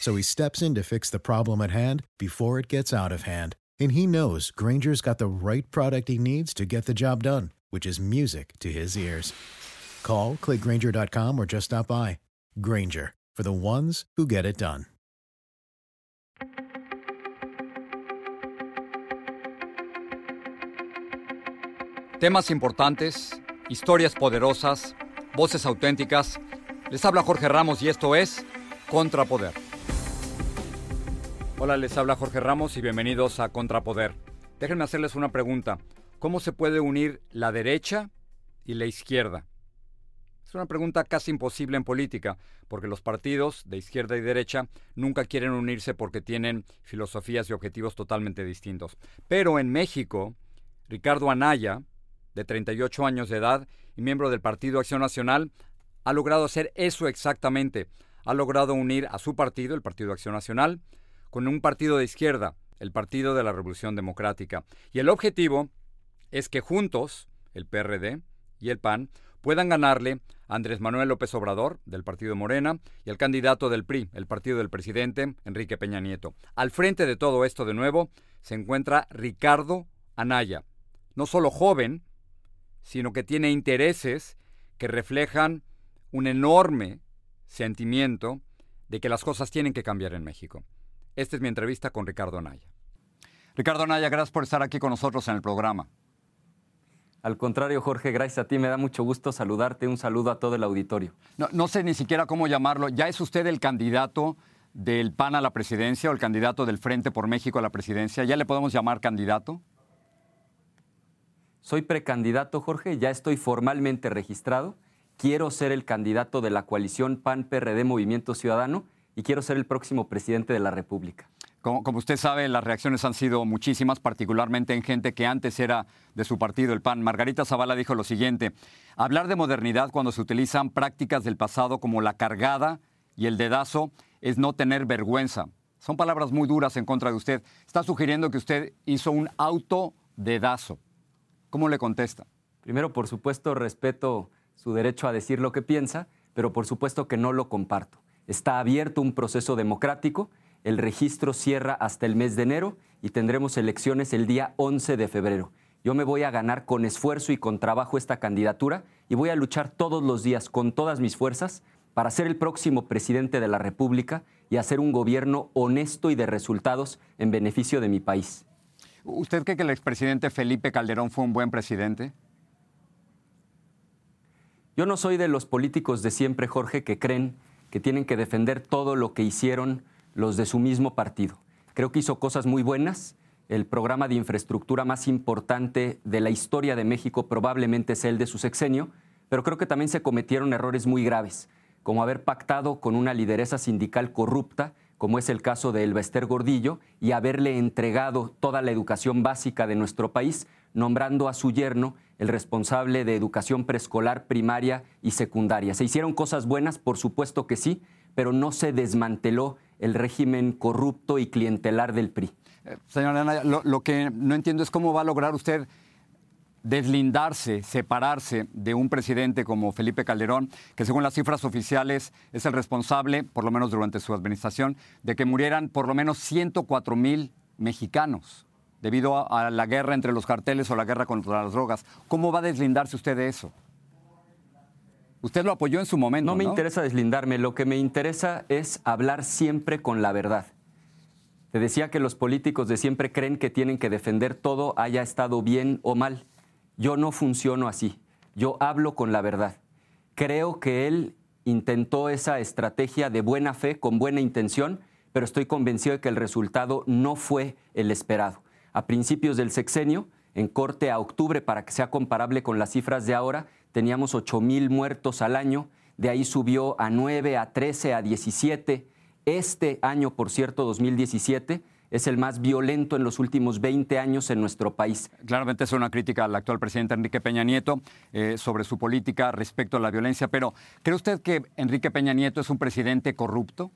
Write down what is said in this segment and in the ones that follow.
So he steps in to fix the problem at hand before it gets out of hand. And he knows Granger's got the right product he needs to get the job done, which is music to his ears. Call, clickgranger.com, or just stop by. Granger, for the ones who get it done. Temas importantes, historias poderosas, voces auténticas. Les habla Jorge Ramos y esto es Contrapoder. Hola, les habla Jorge Ramos y bienvenidos a Contrapoder. Déjenme hacerles una pregunta. ¿Cómo se puede unir la derecha y la izquierda? Es una pregunta casi imposible en política, porque los partidos de izquierda y derecha nunca quieren unirse porque tienen filosofías y objetivos totalmente distintos. Pero en México, Ricardo Anaya, de 38 años de edad y miembro del Partido Acción Nacional, ha logrado hacer eso exactamente. Ha logrado unir a su partido, el Partido Acción Nacional, con un partido de izquierda, el Partido de la Revolución Democrática. Y el objetivo es que juntos, el PRD y el PAN, puedan ganarle a Andrés Manuel López Obrador, del Partido Morena, y al candidato del PRI, el partido del presidente, Enrique Peña Nieto. Al frente de todo esto, de nuevo, se encuentra Ricardo Anaya, no solo joven, sino que tiene intereses que reflejan un enorme sentimiento de que las cosas tienen que cambiar en México. Esta es mi entrevista con Ricardo Anaya. Ricardo Anaya, gracias por estar aquí con nosotros en el programa. Al contrario, Jorge, gracias a ti. Me da mucho gusto saludarte. Un saludo a todo el auditorio. No, no, sé ni siquiera cómo llamarlo. ¿Ya es usted el candidato del PAN a la presidencia o el candidato del Frente por México a la presidencia? ¿Ya le podemos llamar candidato? Soy precandidato, Jorge. Ya estoy formalmente registrado. Quiero ser el candidato de la coalición PAN-PRD Movimiento Ciudadano y quiero ser el próximo presidente de la República. Como, como, usted sabe, las reacciones han sido muchísimas, particularmente en gente que antes era de su partido, el PAN. Margarita Zavala dijo lo siguiente, hablar de modernidad cuando se utilizan prácticas del pasado como la cargada y el dedazo es no tener vergüenza. Son palabras muy duras en contra de usted. Está sugiriendo que usted hizo un autodedazo. ¿Cómo le contesta? Primero, por supuesto, respeto su derecho a decir lo que piensa, pero por supuesto que no lo comparto. Está abierto un proceso democrático, el registro cierra hasta el mes de enero y tendremos elecciones el día 11 de febrero. Yo me voy a ganar con esfuerzo y con trabajo esta candidatura y voy a luchar todos los días con todas mis fuerzas para ser el próximo presidente de la República y hacer un gobierno honesto y de resultados en beneficio de mi país. ¿Usted cree que el expresidente Felipe Calderón fue un buen presidente? Yo no soy de los políticos de siempre, Jorge, que creen que tienen que defender todo lo que hicieron los de su mismo partido. Creo que hizo cosas muy buenas. El programa de infraestructura más importante de la historia de México probablemente es el de su sexenio, pero creo que también se cometieron errores muy graves, como haber pactado con una lideresa sindical corrupta, como es el caso de Elbester Gordillo, y haberle entregado toda la educación básica de nuestro país, nombrando a su yerno el responsable de educación preescolar, primaria y secundaria. ¿Se hicieron cosas buenas? Por supuesto que sí, pero no se desmanteló el régimen corrupto y clientelar del PRI. Eh, señora lo, lo, que no entiendo es cómo va a lograr usted deslindarse, separarse de un presidente como Felipe Calderón, que según las cifras oficiales es el responsable, por lo menos durante su administración, de que murieran por lo menos 104 mil mexicanos debido a la guerra entre los carteles o la guerra contra las drogas. ¿Cómo va a deslindarse usted de eso? Usted lo apoyó en su momento. No me interesa deslindarme, lo que me interesa es hablar siempre con la verdad. Te decía que los políticos de siempre creen que tienen que defender todo, haya estado bien o mal. Yo no funciono así. Yo hablo con la verdad. Creo que él intentó esa estrategia de buena fe, con buena intención, pero estoy convencido de que el resultado no fue el esperado. A principios del sexenio, en corte a octubre, para que sea comparable con las cifras de ahora, teníamos 8 mil muertos al año, de ahí subió a 9, a 13, a 17. Este año, por cierto, 2017, es el más violento en los últimos 20 años en nuestro país. Claramente es una crítica al actual presidente Enrique Peña Nieto eh, sobre su política respecto a la violencia, pero ¿cree usted que Enrique Peña Nieto es un presidente corrupto?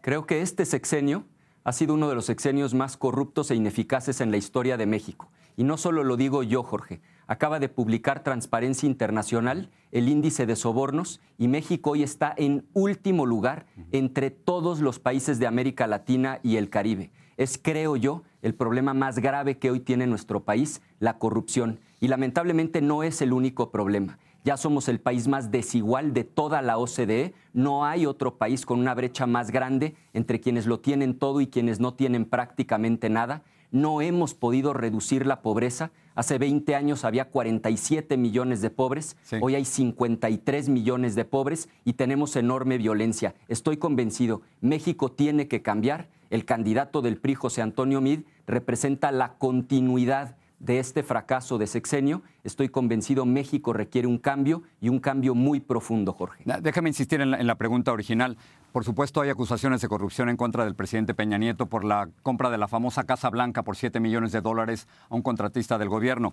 Creo que este sexenio ha sido uno de los sexenios más corruptos e ineficaces en la historia de México. Y no solo lo digo yo, Jorge. Acaba de publicar Transparencia Internacional el índice de sobornos y México hoy está en último lugar entre todos los países de América Latina y el Caribe. Es, creo yo, el problema más grave que hoy tiene nuestro país, la corrupción. Y lamentablemente no es el único problema. Ya somos el país más desigual de toda la OCDE. No hay otro país con una brecha más grande entre quienes lo tienen todo y quienes no tienen prácticamente nada. No hemos podido reducir la pobreza. Hace 20 años había 47 millones de pobres, hoy hay 53 millones de pobres y tenemos enorme violencia. Estoy convencido, México tiene que cambiar. El candidato del PRI, José Antonio Mid, representa la continuidad de este fracaso de sexenio, estoy convencido México requiere un cambio y un cambio muy profundo, Jorge. Déjame insistir en la, pregunta original. Por supuesto, hay acusaciones de corrupción en contra del presidente Peña Nieto por la compra de la famosa Casa Blanca por 7 millones de dólares a un contratista del gobierno.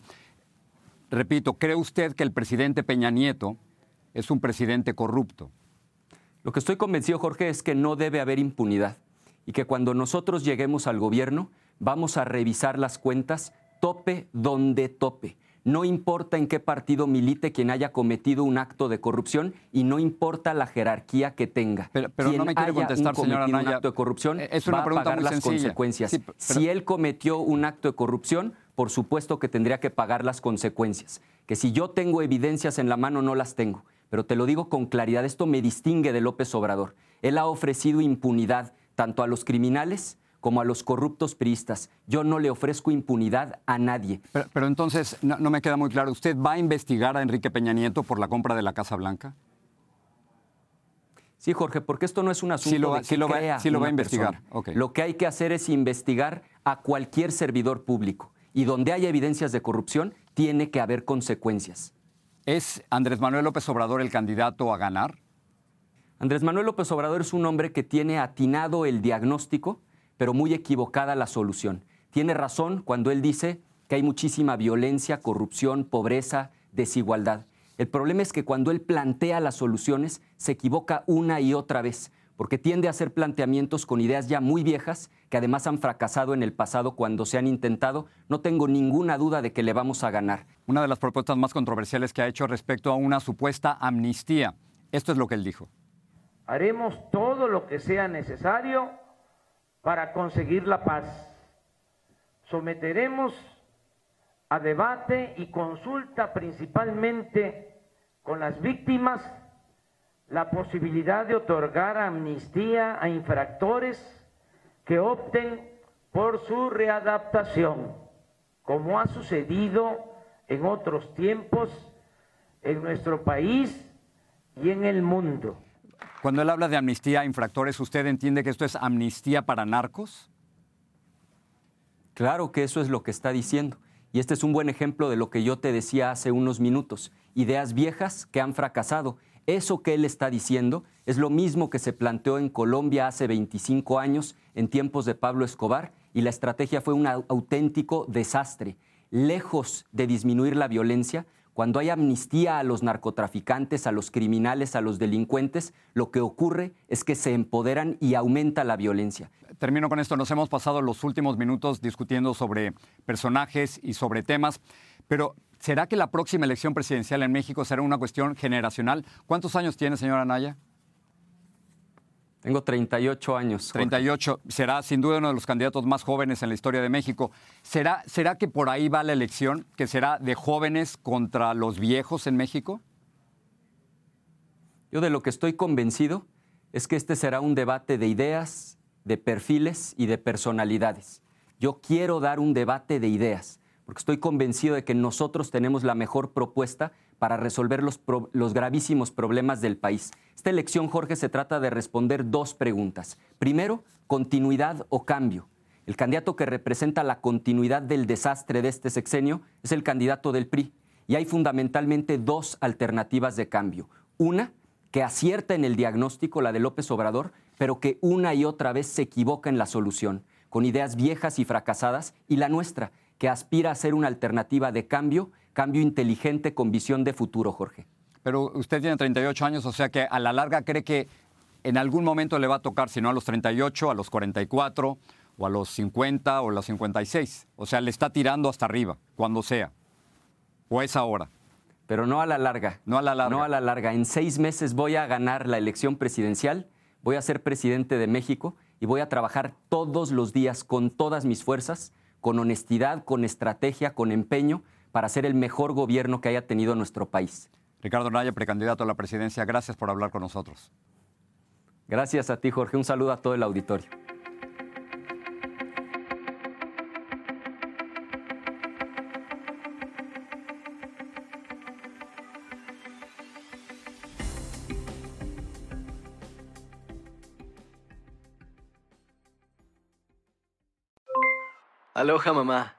Repito, ¿cree usted que el presidente Peña Nieto es un presidente corrupto? Lo que estoy convencido, Jorge, es que no debe haber impunidad y que cuando nosotros lleguemos al gobierno vamos a revisar las cuentas tope donde tope. No importa en qué partido milite quien haya cometido un acto de corrupción y no importa la jerarquía que tenga. Pero, no me quiere contestar, señora un acto de corrupción es una va pregunta a pagar las consecuencias. Si él cometió un acto de corrupción, por supuesto que tendría que pagar las consecuencias. Que si yo tengo evidencias en la mano, no las tengo. Pero te lo digo con claridad, esto me distingue de López Obrador. Él ha ofrecido impunidad tanto a los criminales como a los corruptos priistas. Yo no le ofrezco impunidad a nadie. Pero, entonces, no, me queda muy claro, ¿usted va a investigar a Enrique Peña Nieto por la compra de la Casa Blanca? Sí, Jorge, porque esto no es un asunto lo, de que lo va, sí lo va a investigar. Lo que hay que hacer es investigar a cualquier servidor público. Y donde haya evidencias de corrupción, tiene que haber consecuencias. ¿Es Andrés Manuel López Obrador el candidato a ganar? Andrés Manuel López Obrador es un hombre que tiene atinado el diagnóstico pero muy equivocada la solución. Tiene razón cuando él dice que hay muchísima violencia, corrupción, pobreza, desigualdad. El problema es que cuando él plantea las soluciones se equivoca una y otra vez, porque tiende a hacer planteamientos con ideas ya muy viejas que además han fracasado en el pasado cuando se han intentado. No tengo ninguna duda de que le vamos a ganar. Una de las propuestas más controversiales que ha hecho respecto a una supuesta amnistía. Esto es lo que él dijo. Haremos todo lo que sea necesario para conseguir la paz. Someteremos a debate y consulta principalmente con las víctimas la posibilidad de otorgar amnistía a infractores que opten por su readaptación, como ha sucedido en otros tiempos en nuestro país y en el mundo. Cuando él habla de amnistía a infractores, ¿usted entiende que esto es amnistía para narcos? Claro que eso es lo que está diciendo. Y este es un buen ejemplo de lo que yo te decía hace unos minutos. Ideas viejas que han fracasado. Eso que él está diciendo es lo mismo que se planteó en Colombia hace 25 años, en tiempos de Pablo Escobar, y la estrategia fue un auténtico desastre. Lejos de disminuir la violencia, cuando hay amnistía a los narcotraficantes, a los criminales, a los delincuentes, lo que ocurre es que se empoderan y aumenta la violencia. termino con esto. Nos hemos pasado los últimos minutos discutiendo sobre personajes y sobre temas, pero ¿será que la próxima elección presidencial en México será una cuestión generacional? ¿Cuántos años tiene, señora Anaya? Tengo 38 años. 38. Será sin duda uno de los candidatos más jóvenes en la historia de México. ¿Será, ¿Será que por ahí va la elección? ¿Que será de jóvenes contra los viejos en México? Yo de lo que estoy convencido es que este será un debate de ideas, de perfiles y de personalidades. Yo quiero dar un debate de ideas, porque estoy convencido de que nosotros tenemos la mejor propuesta para resolver los, los, gravísimos problemas del país. Esta elección, Jorge, se trata de responder dos preguntas. Primero, continuidad o cambio. El candidato que representa la continuidad del desastre de este sexenio es el candidato del PRI. Y hay fundamentalmente dos alternativas de cambio. Una, que acierta en el diagnóstico, la de López Obrador, pero que una y otra vez se equivoca en la solución, con ideas viejas y fracasadas, y la nuestra, que aspira a ser una alternativa de cambio, cambio inteligente con visión de futuro, Jorge. Pero usted tiene 38 años, o sea que a la larga cree que en algún momento le va a tocar, si no a los 38, a los 44, o a los 50 o a los 56. O sea, le está tirando hasta arriba, cuando sea. O es ahora pero no a la larga. No a la larga. No a la larga. En seis meses voy a ganar la elección presidencial, voy a ser presidente de México y voy a trabajar todos los días con todas mis fuerzas, con honestidad, con estrategia, con empeño, para ser el mejor gobierno que haya tenido nuestro país. Ricardo Naya, precandidato a la presidencia, gracias por hablar con nosotros. Gracias a ti, Jorge. Un saludo a todo el auditorio. Aloha mamá,